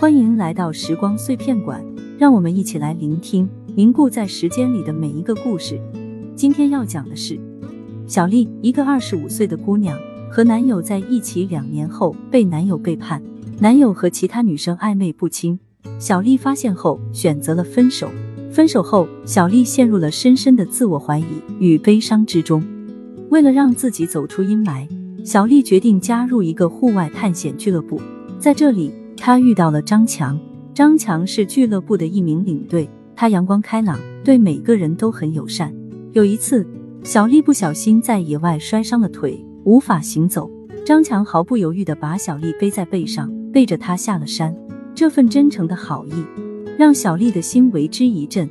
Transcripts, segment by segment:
欢迎来到时光碎片馆，让我们一起来聆听凝固在时间里的每一个故事。今天要讲的是小丽，一个二十五岁的姑娘，和男友在一起两年后被男友背叛，男友和其他女生暧昧不清，小丽发现后选择了分手。分手后，小丽陷入了深深的自我怀疑与悲伤之中。为了让自己走出阴霾，小丽决定加入一个户外探险俱乐部，在这里。他遇到了张强，张强是俱乐部的一名领队，他阳光开朗，对每个人都很友善。有一次，小丽不小心在野外摔伤了腿，无法行走，张强毫不犹豫地把小丽背在背上，背着她下了山。这份真诚的好意，让小丽的心为之一振。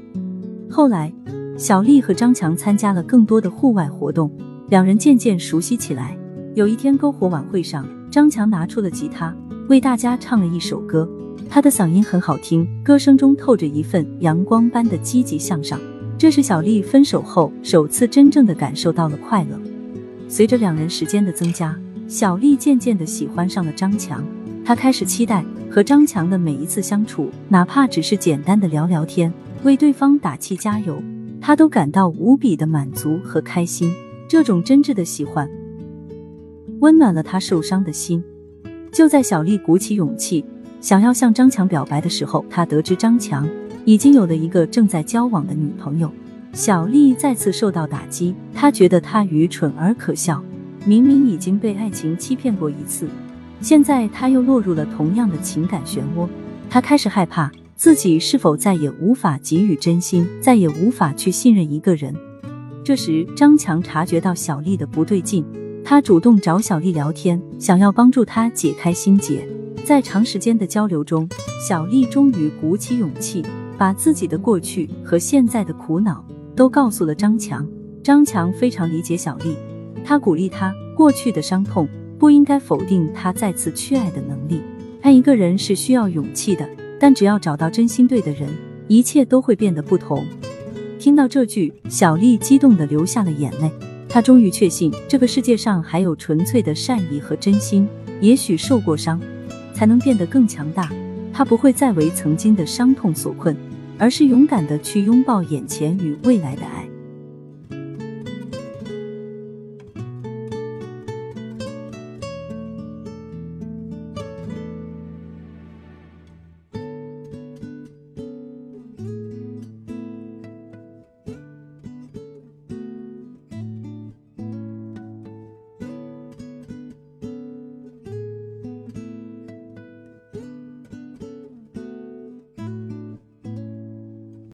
后来，小丽和张强参加了更多的户外活动，两人渐渐熟悉起来。有一天篝火晚会上，张强拿出了吉他。为大家唱了一首歌，他的嗓音很好听，歌声中透着一份阳光般的积极向上。这是小丽分手后首次真正的感受到了快乐。随着两人时间的增加，小丽渐渐的喜欢上了张强，她开始期待和张强的每一次相处，哪怕只是简单的聊聊天，为对方打气加油，她都感到无比的满足和开心。这种真挚的喜欢，温暖了她受伤的心。就在小丽鼓起勇气想要向张强表白的时候，她得知张强已经有了一个正在交往的女朋友。小丽再次受到打击，她觉得她愚蠢而可笑。明明已经被爱情欺骗过一次，现在她又落入了同样的情感漩涡。她开始害怕自己是否再也无法给予真心，再也无法去信任一个人。这时，张强察觉到小丽的不对劲。他主动找小丽聊天，想要帮助她解开心结。在长时间的交流中，小丽终于鼓起勇气，把自己的过去和现在的苦恼都告诉了张强。张强非常理解小丽，他鼓励她：过去的伤痛不应该否定她再次去爱的能力。爱一个人是需要勇气的，但只要找到真心对的人，一切都会变得不同。听到这句，小丽激动的流下了眼泪。他终于确信，这个世界上还有纯粹的善意和真心。也许受过伤，才能变得更强大。他不会再为曾经的伤痛所困，而是勇敢的去拥抱眼前与未来的爱。